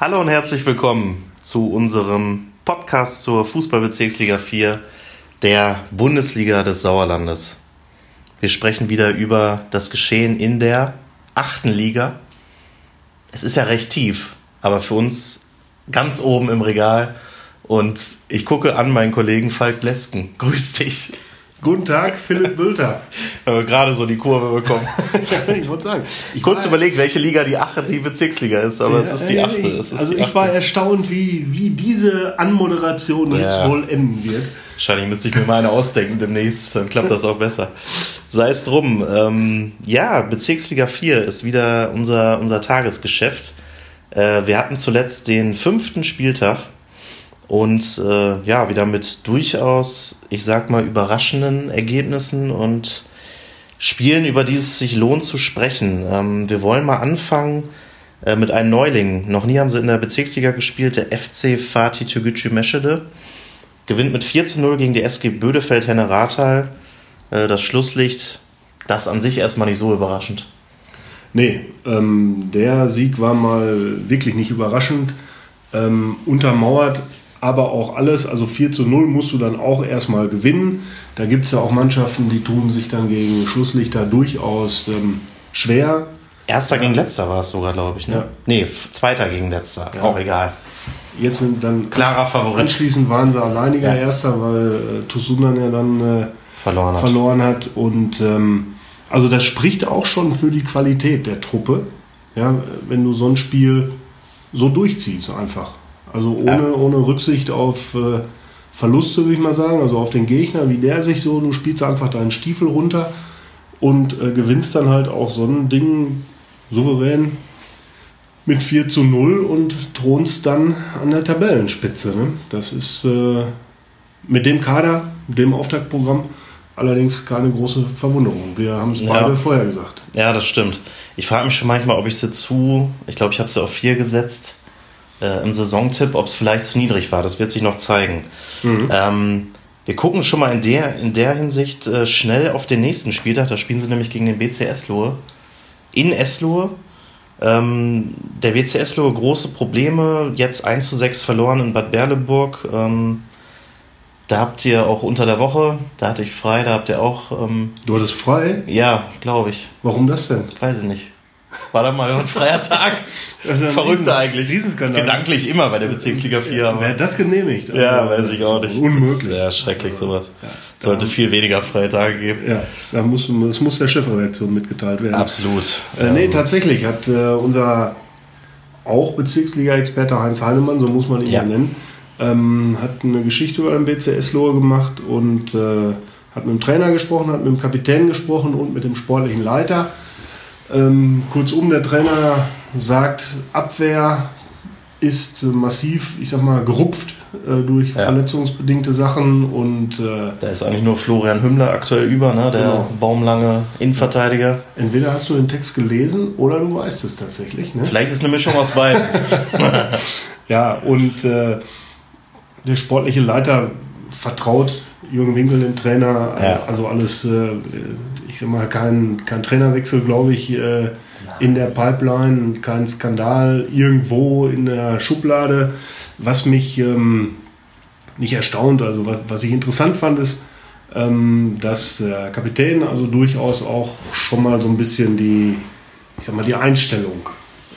Hallo und herzlich willkommen zu unserem Podcast zur Fußballbezirksliga 4 der Bundesliga des Sauerlandes. Wir sprechen wieder über das Geschehen in der achten Liga. Es ist ja recht tief, aber für uns ganz oben im Regal. Und ich gucke an meinen Kollegen Falk Lesken. Grüß dich. Guten Tag, Philipp Bülter. Haben wir gerade so die Kurve bekommen. ich wollte sagen. Ich Kurz überlegt, welche Liga die achte, die Bezirksliga ist, aber ja, es ist die achte. Ist also die ich war erstaunt, wie, wie diese Anmoderation ja. jetzt wohl enden wird. Wahrscheinlich müsste ich mir mal eine ausdenken demnächst, dann klappt das auch besser. Sei es drum. Ähm, ja, Bezirksliga 4 ist wieder unser, unser Tagesgeschäft. Äh, wir hatten zuletzt den fünften Spieltag und äh, ja, wieder mit durchaus, ich sag mal, überraschenden Ergebnissen und Spielen, über die es sich lohnt zu sprechen. Ähm, wir wollen mal anfangen äh, mit einem Neuling. Noch nie haben sie in der Bezirksliga gespielt, der FC Fatih Türgücü Meschede. Gewinnt mit 4 zu 0 gegen die SG Bödefeld Henne Rathal. Äh, das Schlusslicht, das an sich erstmal nicht so überraschend. Nee, ähm, der Sieg war mal wirklich nicht überraschend. Ähm, untermauert aber auch alles, also 4 zu 0 musst du dann auch erstmal gewinnen. Da gibt es ja auch Mannschaften, die tun sich dann gegen Schlusslichter durchaus ähm, schwer. Erster gegen letzter war es sogar, glaube ich. Ne? Ja. Nee, zweiter gegen letzter, ja. auch egal. Jetzt sind dann klarer Favorit. Anschließend waren sie alleiniger ja. Erster, weil äh, Tosunan ja dann äh, verloren, hat. verloren hat. Und ähm, also das spricht auch schon für die Qualität der Truppe. Ja, wenn du so ein Spiel so durchziehst einfach. Also ohne, ja. ohne Rücksicht auf äh, Verluste, würde ich mal sagen, also auf den Gegner, wie der sich so, du spielst einfach deinen Stiefel runter und äh, gewinnst dann halt auch so ein Ding souverän mit 4 zu 0 und thronst dann an der Tabellenspitze. Ne? Das ist äh, mit dem Kader, dem Auftaktprogramm, allerdings keine große Verwunderung. Wir haben es ja. beide vorher gesagt. Ja, das stimmt. Ich frage mich schon manchmal, ob ich sie zu, ich glaube, ich habe sie auf 4 gesetzt äh, im Saisontipp, ob es vielleicht zu niedrig war. Das wird sich noch zeigen. Mhm. Ähm, wir gucken schon mal in der, in der Hinsicht äh, schnell auf den nächsten Spieltag. Da spielen sie nämlich gegen den BC Eslohe. In Eslohe. Ähm, der BC Eslohe große Probleme. Jetzt 1 zu 6 verloren in Bad Berleburg. Ähm, da habt ihr auch unter der Woche, da hatte ich frei, da habt ihr auch. Ähm, du hattest frei? Ja, glaube ich. Warum das denn? Weiß ich nicht. War da mal ein freier Tag. Verrückt eigentlich. Riesenskandal. Gedanklich immer bei der Bezirksliga 4. Aber Wer hat das genehmigt? Also, ja, weiß ich auch nicht. Unmöglich. Ja, schrecklich sowas. Ja, Sollte viel weniger freie Tage geben. Ja, da muss, das muss der Chefredaktion mitgeteilt werden. Absolut. Äh, nee, tatsächlich hat äh, unser auch Bezirksliga-Experte Heinz Heinemann, so muss man ihn ja, nennen, ähm, hat eine Geschichte über den BCS Lohr gemacht und äh, hat mit dem Trainer gesprochen, hat mit dem Kapitän gesprochen und mit dem sportlichen Leiter. Ähm, kurzum, der Trainer sagt, Abwehr ist äh, massiv, ich sag mal, gerupft äh, durch ja. verletzungsbedingte Sachen und äh, da ist eigentlich nur Florian Hümmler aktuell über, ne? der genau. baumlange Innenverteidiger. Entweder hast du den Text gelesen oder du weißt es tatsächlich. Ne? Vielleicht ist eine Mischung aus beiden. ja, und äh, der sportliche Leiter vertraut Jürgen Winkel, dem Trainer, ja. also alles äh, ich sag mal, kein, kein Trainerwechsel, glaube ich, äh, in der Pipeline, kein Skandal irgendwo in der Schublade. Was mich ähm, nicht erstaunt, also was, was ich interessant fand, ist, ähm, dass der Kapitän also durchaus auch schon mal so ein bisschen die, ich sag mal, die Einstellung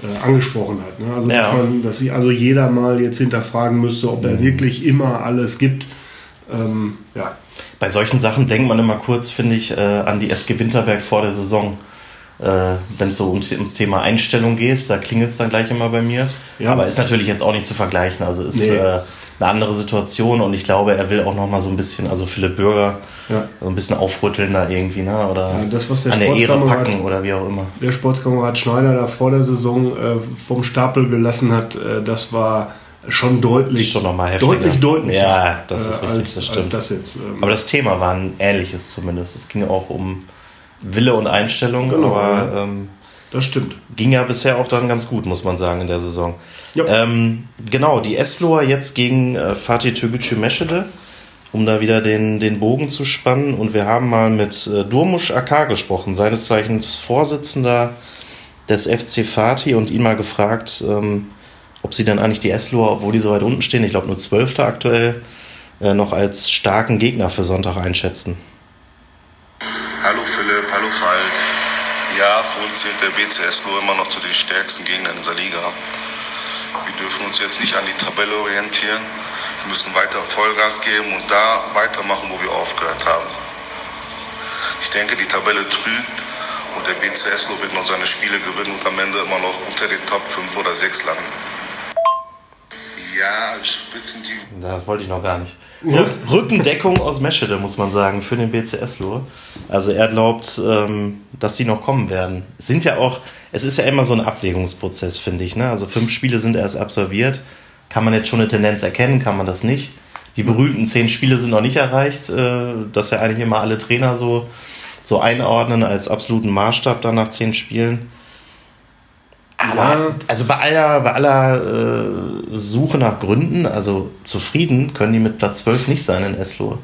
äh, angesprochen hat. Ne? Also, ja. dass, man, dass sich also jeder mal jetzt hinterfragen müsste, ob er mhm. wirklich immer alles gibt. Ähm, ja, bei solchen Sachen denkt man immer kurz, finde ich, äh, an die SG Winterberg vor der Saison. Äh, Wenn es so um, ums Thema Einstellung geht, da klingelt es dann gleich immer bei mir. Ja. Aber ist natürlich jetzt auch nicht zu vergleichen. Also ist nee. äh, eine andere Situation und ich glaube, er will auch noch mal so ein bisschen, also Philipp Bürger, ja. so ein bisschen aufrütteln da irgendwie, ne? oder ja, das, der an der Ehre packen oder wie auch immer. Der Sportskamerad Schneider da vor der Saison äh, vom Stapel gelassen hat, äh, das war schon deutlich, schon noch mal heftiger. deutlich, deutlich. Ja, das ist richtig, als, das stimmt. Das jetzt, ähm aber das Thema war ein ähnliches zumindest. Es ging auch um Wille und Einstellung, genau, aber ähm, das stimmt. Ging ja bisher auch dann ganz gut, muss man sagen, in der Saison. Ja. Ähm, genau, die Esloer jetzt gegen äh, Fatih Türgücü Meschede, um da wieder den, den Bogen zu spannen. Und wir haben mal mit äh, Durmusch Akar gesprochen, seines Zeichens Vorsitzender des FC Fatih, und ihn mal gefragt, ähm, ob sie dann eigentlich die Esloer, obwohl die so weit unten stehen, ich glaube nur Zwölfter aktuell, äh, noch als starken Gegner für Sonntag einschätzen. Hallo Philipp, hallo Falk. Ja, für uns zählt der BC Eslo immer noch zu den stärksten Gegnern in dieser Liga. Wir dürfen uns jetzt nicht an die Tabelle orientieren. Wir müssen weiter Vollgas geben und da weitermachen, wo wir aufgehört haben. Ich denke, die Tabelle trügt und der BC Eslo wird noch seine Spiele gewinnen und am Ende immer noch unter den Top 5 oder 6 landen. Ja, als Spitzenteam. Das wollte ich noch gar nicht. Rückendeckung aus Meschede, muss man sagen, für den BC Eslo. Also er glaubt, ähm, dass sie noch kommen werden. Es sind ja auch, es ist ja immer so ein Abwägungsprozess, finde ich. Ne? Also fünf Spiele sind erst absolviert. Kann man jetzt schon eine Tendenz erkennen, kann man das nicht? Die berühmten zehn Spiele sind noch nicht erreicht, äh, dass wir eigentlich immer alle Trainer so so einordnen als absoluten Maßstab dann nach zehn Spielen. Aber ja. also bei aller, bei aller äh, Suche nach Gründen, also zufrieden können die mit Platz 12 nicht sein in Eslo.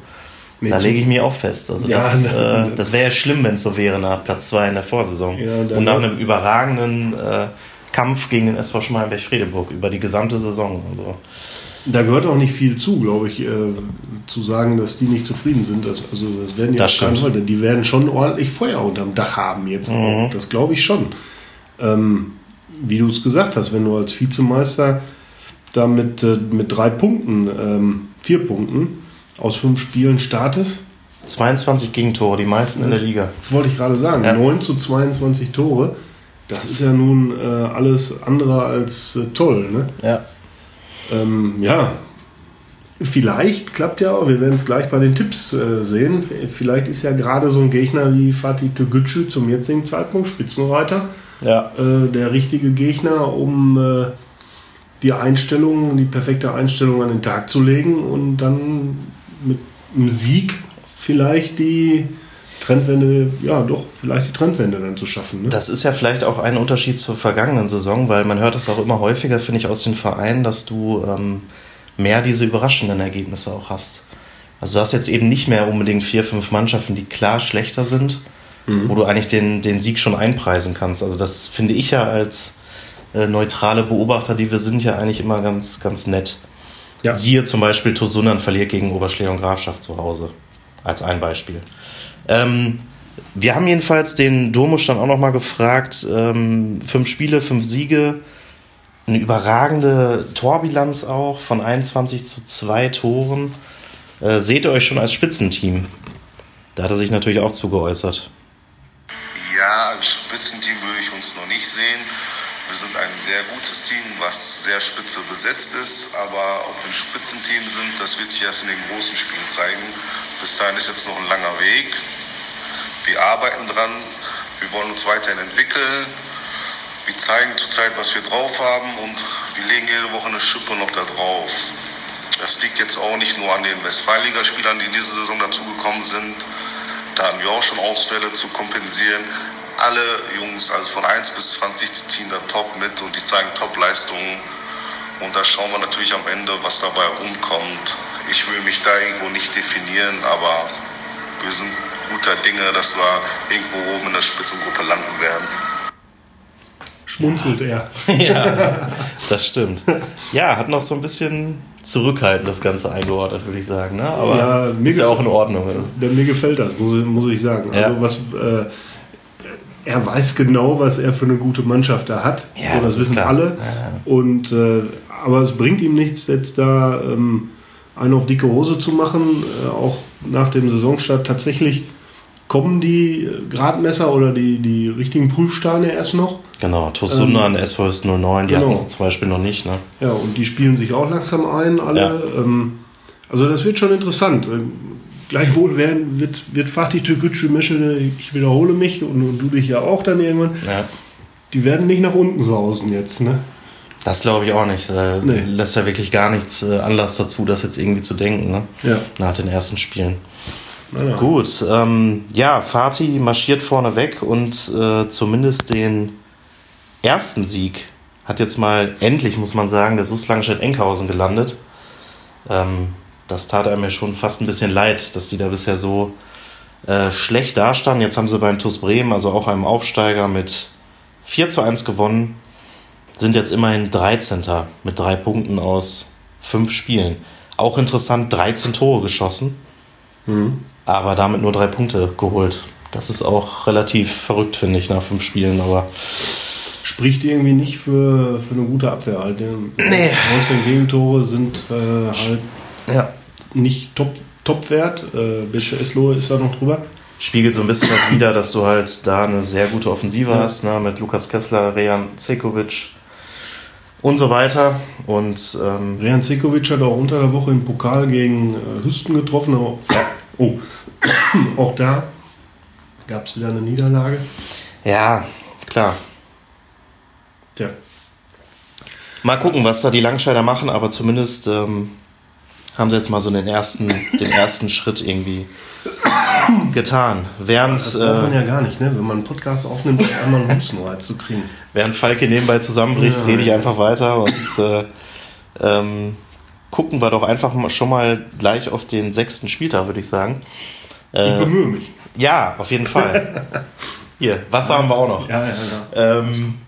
Nee, da lege ich mich auch fest. Also ja, das, äh, das wäre ja schlimm, wenn es so wäre nach Platz 2 in der Vorsaison. Ja, Und nach einem überragenden äh, Kampf gegen den SV Schmalenberg-Fredeburg über die gesamte Saison. Also. Da gehört auch nicht viel zu, glaube ich, äh, zu sagen, dass die nicht zufrieden sind. Das, also das werden ja das Leute, die werden schon ordentlich Feuer unterm Dach haben jetzt. Mhm. Das glaube ich schon. Ähm, wie du es gesagt hast, wenn du als Vizemeister da mit, äh, mit drei Punkten, ähm, vier Punkten aus fünf Spielen startest. 22 Gegentore, die meisten in der Liga. Das wollte ich gerade sagen. Ja. 9 zu 22 Tore. Das ist ja nun äh, alles andere als äh, toll. Ne? Ja. Ähm, ja, vielleicht klappt ja auch, wir werden es gleich bei den Tipps äh, sehen. Vielleicht ist ja gerade so ein Gegner wie Fatih Togucu zum jetzigen Zeitpunkt, Spitzenreiter, ja. äh, der richtige Gegner, um äh, die Einstellung, die perfekte Einstellung an den Tag zu legen und dann mit einem Sieg vielleicht die Trendwende, ja doch, vielleicht die Trendwende dann zu schaffen. Ne? Das ist ja vielleicht auch ein Unterschied zur vergangenen Saison, weil man hört das auch immer häufiger, finde ich, aus den Vereinen, dass du ähm, mehr diese überraschenden Ergebnisse auch hast. Also du hast jetzt eben nicht mehr unbedingt vier, fünf Mannschaften, die klar schlechter sind, mhm. wo du eigentlich den, den Sieg schon einpreisen kannst. Also das finde ich ja als äh, neutrale Beobachter, die wir sind, ja eigentlich immer ganz, ganz nett. Ja. Siehe zum Beispiel Tosunan verliert gegen Oberschläger und Grafschaft zu Hause. Als ein Beispiel. Ähm, wir haben jedenfalls den Domus dann auch nochmal gefragt, ähm, fünf Spiele, fünf Siege, eine überragende Torbilanz auch von 21 zu 2 Toren. Äh, seht ihr euch schon als Spitzenteam? Da hat er sich natürlich auch zugeäußert. Als Spitzenteam würde ich uns noch nicht sehen. Wir sind ein sehr gutes Team, was sehr spitze besetzt ist. Aber ob wir ein Spitzenteam sind, das wird sich erst in den großen Spielen zeigen. Bis dahin ist jetzt noch ein langer Weg. Wir arbeiten dran, wir wollen uns weiterhin entwickeln. Wir zeigen zurzeit, was wir drauf haben und wir legen jede Woche eine Schippe noch da drauf. Das liegt jetzt auch nicht nur an den Westfalenligaspielern, die in dieser Saison dazugekommen sind. Da haben wir auch schon Ausfälle zu kompensieren. Alle Jungs, also von 1 bis 20, die ziehen da top mit und die zeigen Top-Leistungen. Und da schauen wir natürlich am Ende, was dabei rumkommt. Ich will mich da irgendwo nicht definieren, aber wir sind guter Dinge, dass wir irgendwo oben in der Spitzengruppe landen werden. Schmunzelt er. ja, das stimmt. Ja, hat noch so ein bisschen zurückhaltend das Ganze eingeordnet, würde ich sagen. Ne? Aber ja, mir ist ja auch in Ordnung. Ja. Mir gefällt das, muss, muss ich sagen. Also ja. was, äh, er weiß genau, was er für eine gute Mannschaft da hat. Ja, das, das wissen klar. alle. Und, äh, aber es bringt ihm nichts, jetzt da ähm, einen auf dicke Hose zu machen, äh, auch nach dem Saisonstart tatsächlich kommen die Gradmesser oder die, die richtigen Prüfsteine erst noch. Genau, Tosundan, ähm, SVS 09, die genau. hatten sie zum Beispiel noch nicht. Ne? Ja, und die spielen sich auch langsam ein, alle. Ja. Ähm, also das wird schon interessant. Gleichwohl werden, wird, wird Fatih Türkgücü Meschede, ich wiederhole mich und, und, du dich ja auch dann irgendwann, ja. die werden nicht nach unten sausen jetzt, ne? Das glaube ich auch nicht. Da nee. lässt ja wirklich gar nichts äh, Anlass dazu, das jetzt irgendwie zu denken, ne? Ja. Nach den ersten Spielen. Ja. Gut, ähm, ja, Fatih marschiert vorne weg und äh, zumindest den ersten Sieg hat jetzt mal endlich, muss man sagen, der SUS Langstedt-Enkhausen gelandet. Ähm, das tat er mir schon fast ein bisschen leid, dass die da bisher so äh, schlecht dastanden. Jetzt haben sie beim TuS Bremen, also auch einem Aufsteiger, mit 4 zu 1 gewonnen. sind jetzt immerhin 13. mit drei Punkten aus fünf Spielen. Auch interessant, 13 Tore geschossen, mhm. aber damit nur drei Punkte geholt. Das ist auch relativ verrückt, finde ich, nach fünf Spielen, aber. Spricht irgendwie nicht für, für eine gute Abwehr halt. Nee. 19 Gegentore sind äh, halt ja. nicht top, Top-Wert. Äh, BC Eslo ist da noch drüber. Spiegelt so ein bisschen das wieder, dass du halt da eine sehr gute Offensive ja. hast, ne, mit Lukas Kessler, Rejan Cekovic und so weiter. Und, ähm, Rejan Cekovic hat auch unter der Woche im Pokal gegen äh, Hüsten getroffen, aber oh, auch da gab es wieder eine Niederlage. Ja, klar. Tja. Mal gucken, was da die Langscheider machen, aber zumindest ähm, haben sie jetzt mal so den ersten, den ersten Schritt irgendwie getan. Während, das braucht man äh, ja gar nicht, ne? wenn man einen Podcast aufnimmt, um einmal einen Hustenreiz zu kriegen. Während Falke nebenbei zusammenbricht, ja, rede ich einfach weiter und äh, ähm, gucken wir doch einfach schon mal gleich auf den sechsten Spieltag, würde ich sagen. Äh, ich bemühe mich. Ja, auf jeden Fall. Hier, Wasser haben wir auch noch. Ja, ja, ja. Ähm,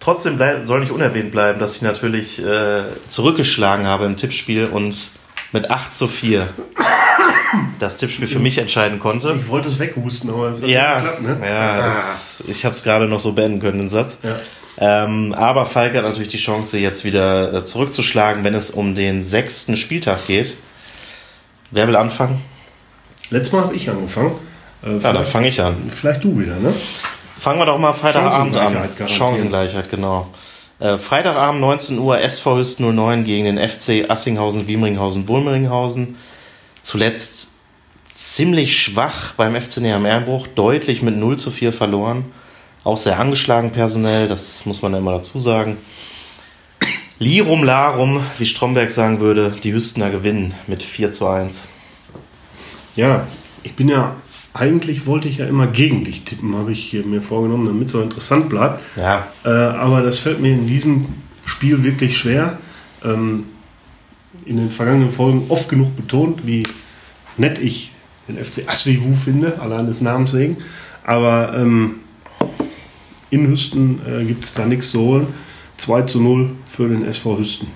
trotzdem bleib, soll nicht unerwähnt bleiben, dass ich natürlich äh, zurückgeschlagen habe im Tippspiel und mit 8 zu 4 das Tippspiel für mich entscheiden konnte. Ich wollte es weghusten, aber es hat ja, nicht geklappt, ne? Ja, es, ich habe es gerade noch so beenden können, den Satz. Ja. Ähm, aber Falk hat natürlich die Chance, jetzt wieder äh, zurückzuschlagen, wenn es um den sechsten Spieltag geht. Wer will anfangen? Letztes Mal habe ich angefangen. Äh, ja, dann fange ich an. Vielleicht du wieder, ne? Fangen wir doch mal Freitagabend an. Garantieren. Chancengleichheit, genau. Äh, Freitagabend 19 Uhr SV Hüst 09 gegen den FC Assinghausen, Wiemringhausen, Wulmeringhausen. Zuletzt ziemlich schwach beim FC Neheim Erbruch, deutlich mit 0 zu 4 verloren. Auch sehr angeschlagen personell, das muss man ja immer dazu sagen. Lirum Larum, wie Stromberg sagen würde, die Hüstener gewinnen mit 4 zu 1. Ja, ich bin ja eigentlich wollte ich ja immer gegen dich tippen, habe ich mir vorgenommen, damit es so interessant bleibt. Ja. Äh, aber das fällt mir in diesem Spiel wirklich schwer. Ähm, in den vergangenen Folgen oft genug betont, wie nett ich den FC Aswihu finde, allein des Namens wegen. Aber ähm, in Hüsten äh, gibt es da nichts zu holen. 2 zu 0 für den SV Hüsten.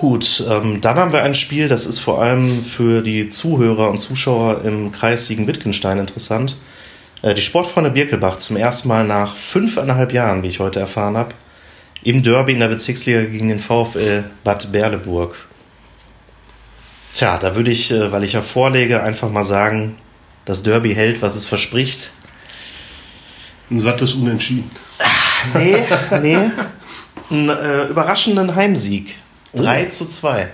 Gut, ähm, dann haben wir ein Spiel, das ist vor allem für die Zuhörer und Zuschauer im Kreis Siegen-Wittgenstein interessant. Äh, die Sportfreunde Birkelbach zum ersten Mal nach fünfeinhalb Jahren, wie ich heute erfahren habe, im Derby in der Bezirksliga gegen den VfL Bad Berleburg. Tja, da würde ich, äh, weil ich ja vorlege, einfach mal sagen, das Derby hält, was es verspricht. Ein sattes Unentschieden. Ach, nee, nee. Einen äh, überraschenden Heimsieg 3 oh. zu 2.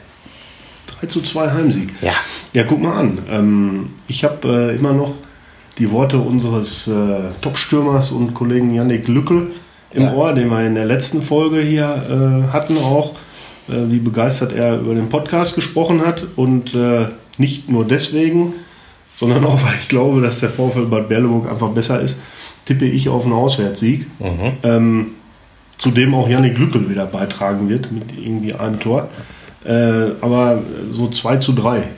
3 zu 2 Heimsieg. Ja. Ja, guck mal an. Ähm, ich habe äh, immer noch die Worte unseres äh, Top-Stürmers und Kollegen Yannick Lückel im ja. Ohr, den wir in der letzten Folge hier äh, hatten auch, äh, wie begeistert er über den Podcast gesprochen hat. Und äh, nicht nur deswegen, sondern auch, weil ich glaube, dass der Vorfall Bad Berleburg einfach besser ist, tippe ich auf einen Auswärtssieg. Mhm. Ähm, zu dem auch Janik Lückel wieder beitragen wird mit irgendwie einem Tor. Äh, aber so 2 zu 3.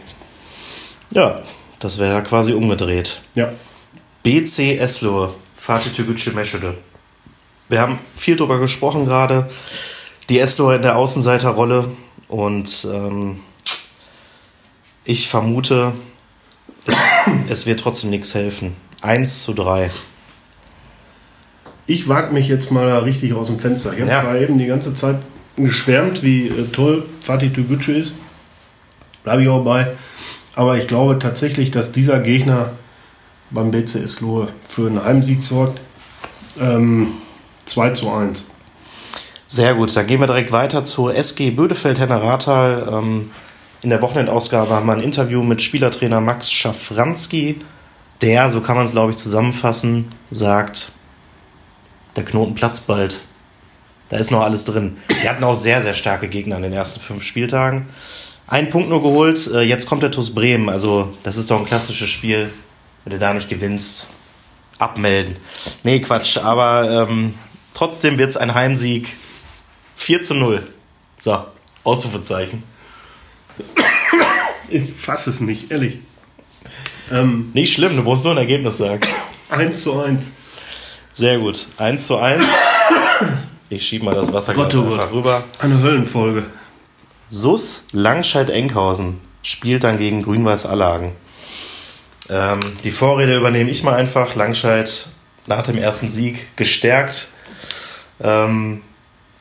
Ja, das wäre ja quasi umgedreht. Ja. BC Eslohe, Fatih Tügücü Meschede. Wir haben viel darüber gesprochen gerade. Die Eslohe in der Außenseiterrolle und ähm, ich vermute, es, es wird trotzdem nichts helfen. 1 zu 3 ich wage mich jetzt mal richtig aus dem Fenster. Ich habe ja. zwar eben die ganze Zeit geschwärmt, wie äh, toll Fatih Tügücü ist. Bleibe ich auch bei. Aber ich glaube tatsächlich, dass dieser Gegner beim BC Eslohe für einen Heimsieg sorgt. Ähm, 2 zu 1. Sehr gut, dann gehen wir direkt weiter zur SG Bödefeld-Henne-Rathal. Ähm, in der Wochenendausgabe haben wir ein Interview mit Spielertrainer Max Schafranski, der, so kann man es glaube ich zusammenfassen, sagt, der Knoten platzt bald. Da ist noch alles drin. Die hatten auch sehr, sehr starke Gegner in den ersten fünf Spieltagen. Ein Punkt nur geholt, äh, jetzt kommt der TuS Bremen. Also, das ist doch ein klassisches Spiel. Wenn du da nicht gewinnst, abmelden. Nee, Quatsch, aber ähm, trotzdem wird es ein Heimsieg. 4 zu 0. So, Ausrufezeichen. Ich fasse es nicht, ehrlich. Ähm, nicht schlimm, du musst nur ein Ergebnis sagen. 1 zu 1. Sehr gut. 1 zu 1. Ich schiebe mal das Wasserglas Gott, oh einfach rüber. Eine Höllenfolge. SUS Langscheid-Enkhausen spielt dann gegen Grün-Weiß Allagen. Ähm, die Vorrede übernehme ich mal einfach. Langscheid nach dem ersten Sieg gestärkt. Ähm,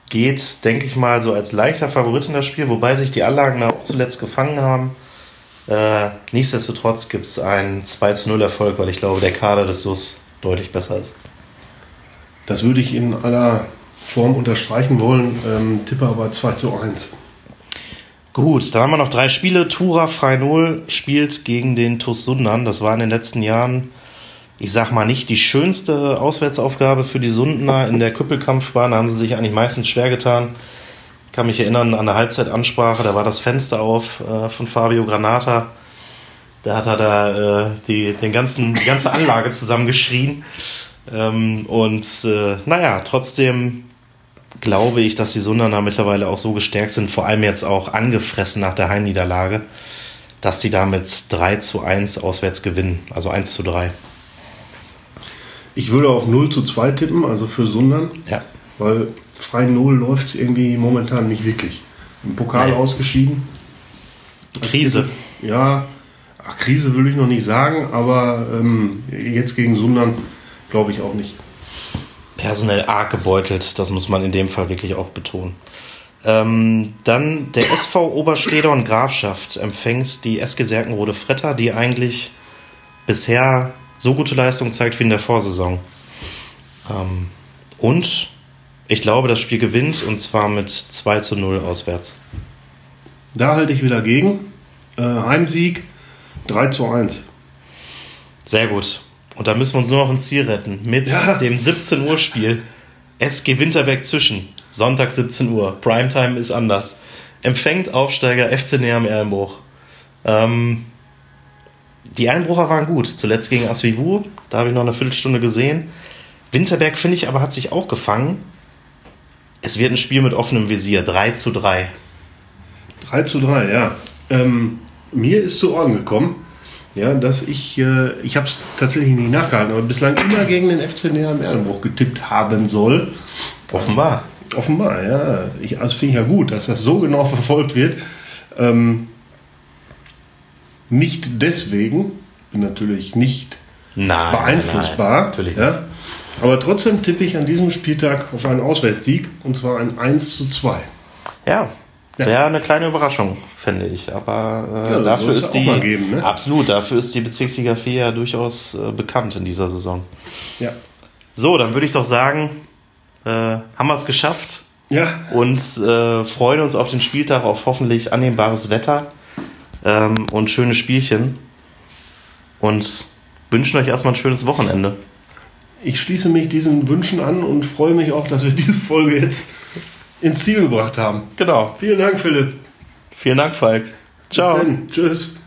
geht, denke ich mal, so als leichter Favorit in das Spiel, wobei sich die Anlagen auch zuletzt gefangen haben. Äh, nichtsdestotrotz gibt es einen 2 zu 0 Erfolg, weil ich glaube, der Kader des SUS deutlich besser ist. Das würde ich in aller Form unterstreichen wollen, ähm, tippe aber 2 zu 1. Gut, dann haben wir noch drei Spiele. Tura Frei 0 spielt gegen den TuS Sundern. Das war in den letzten Jahren, ich sag mal, nicht die schönste Auswärtsaufgabe für die Sundener. In der Küppelkampfbahn haben sie sich eigentlich meistens schwer getan. Ich kann mich erinnern an der Halbzeitansprache, da war das Fenster auf äh, von Fabio Granata. Da hat er da äh, die, den ganzen, die ganze Anlage zusammengeschrien. Ähm, und äh, naja, trotzdem glaube ich, dass die Sundaner mittlerweile auch so gestärkt sind, vor allem jetzt auch angefressen nach der Heimniederlage, dass sie damit 3 zu 1 auswärts gewinnen, also 1 zu 3. Ich würde auf 0 zu 2 tippen, also für Sundern. Ja. Weil frei 0 läuft es irgendwie momentan nicht wirklich. Im Pokal Nein. ausgeschieden. Krise. ja, ach, Krise will ich noch nicht sagen, aber ähm, jetzt gegen Sundern glaube ich auch nicht personell arg gebeutelt. Das muss man in dem Fall wirklich auch betonen. Ähm, dann der SV Obersteder und Grafschaft empfängt die SG Serkenrode Fretter, die eigentlich bisher so gute Leistung zeigt wie in der Vorsaison. Ähm, und ich glaube, das Spiel gewinnt und zwar mit 2 zu 0 auswärts. Da halte ich wieder gegen. Äh, Heimsieg 3 zu 1. Sehr gut. Und da müssen wir uns nur noch ein Ziel retten mit ja. dem 17 Uhr Spiel. SG Winterberg zwischen. Sonntag 17 Uhr. Primetime ist anders. Empfängt Aufsteiger FC Neam Erlenbruch. Ähm, die Erlenbrucher waren gut. Zuletzt gegen Asvivu. Da habe ich noch eine Viertelstunde gesehen. Winterberg, finde ich, aber hat sich auch gefangen. Es wird ein Spiel mit offenem Visier. 3 zu 3. 3 zu 3, ja. Ähm, mir ist zu Ohren gekommen, ja, dass ich, äh, ich habe es tatsächlich nicht nachgehalten, aber bislang immer gegen den FC Näher Erlenbruch getippt haben soll. Offenbar. Offenbar, ja. Ich, also finde ich ja gut, dass das so genau verfolgt wird. Ähm, nicht deswegen, bin natürlich nicht nein, beeinflussbar. Nein, natürlich ja. Aber trotzdem tippe ich an diesem Spieltag auf einen Auswärtssieg und zwar ein 1 zu 2. Ja, ja. Wäre eine kleine Überraschung, finde ich. Aber äh, ja, dafür ist die geben, ne? absolut, dafür ist die Bezirksliga 4 ja durchaus äh, bekannt in dieser Saison. Ja. So, dann würde ich doch sagen, äh, haben wir es geschafft. Ja. Und äh, freuen uns auf den Spieltag auf hoffentlich annehmbares Wetter ähm, und schöne Spielchen. Und wünschen euch erstmal ein schönes Wochenende. Ich schließe mich diesen Wünschen an und freue mich auch, dass wir diese Folge jetzt ins Ziel gebracht haben. Genau. Vielen Dank, Philipp. Vielen Dank, Falk. Ciao. Tschüss.